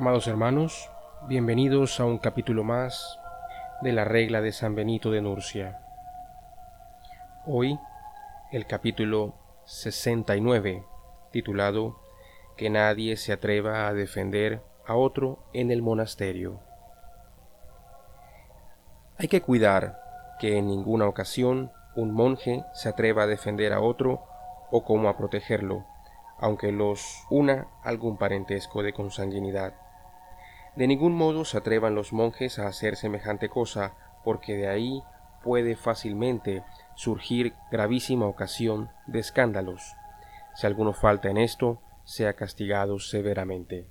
Amados hermanos, bienvenidos a un capítulo más de la regla de San Benito de Nurcia. Hoy el capítulo 69, titulado Que nadie se atreva a defender a otro en el monasterio. Hay que cuidar que en ninguna ocasión un monje se atreva a defender a otro o como a protegerlo, aunque los una algún parentesco de consanguinidad. De ningún modo se atrevan los monjes a hacer semejante cosa, porque de ahí puede fácilmente surgir gravísima ocasión de escándalos. Si alguno falta en esto, sea castigado severamente.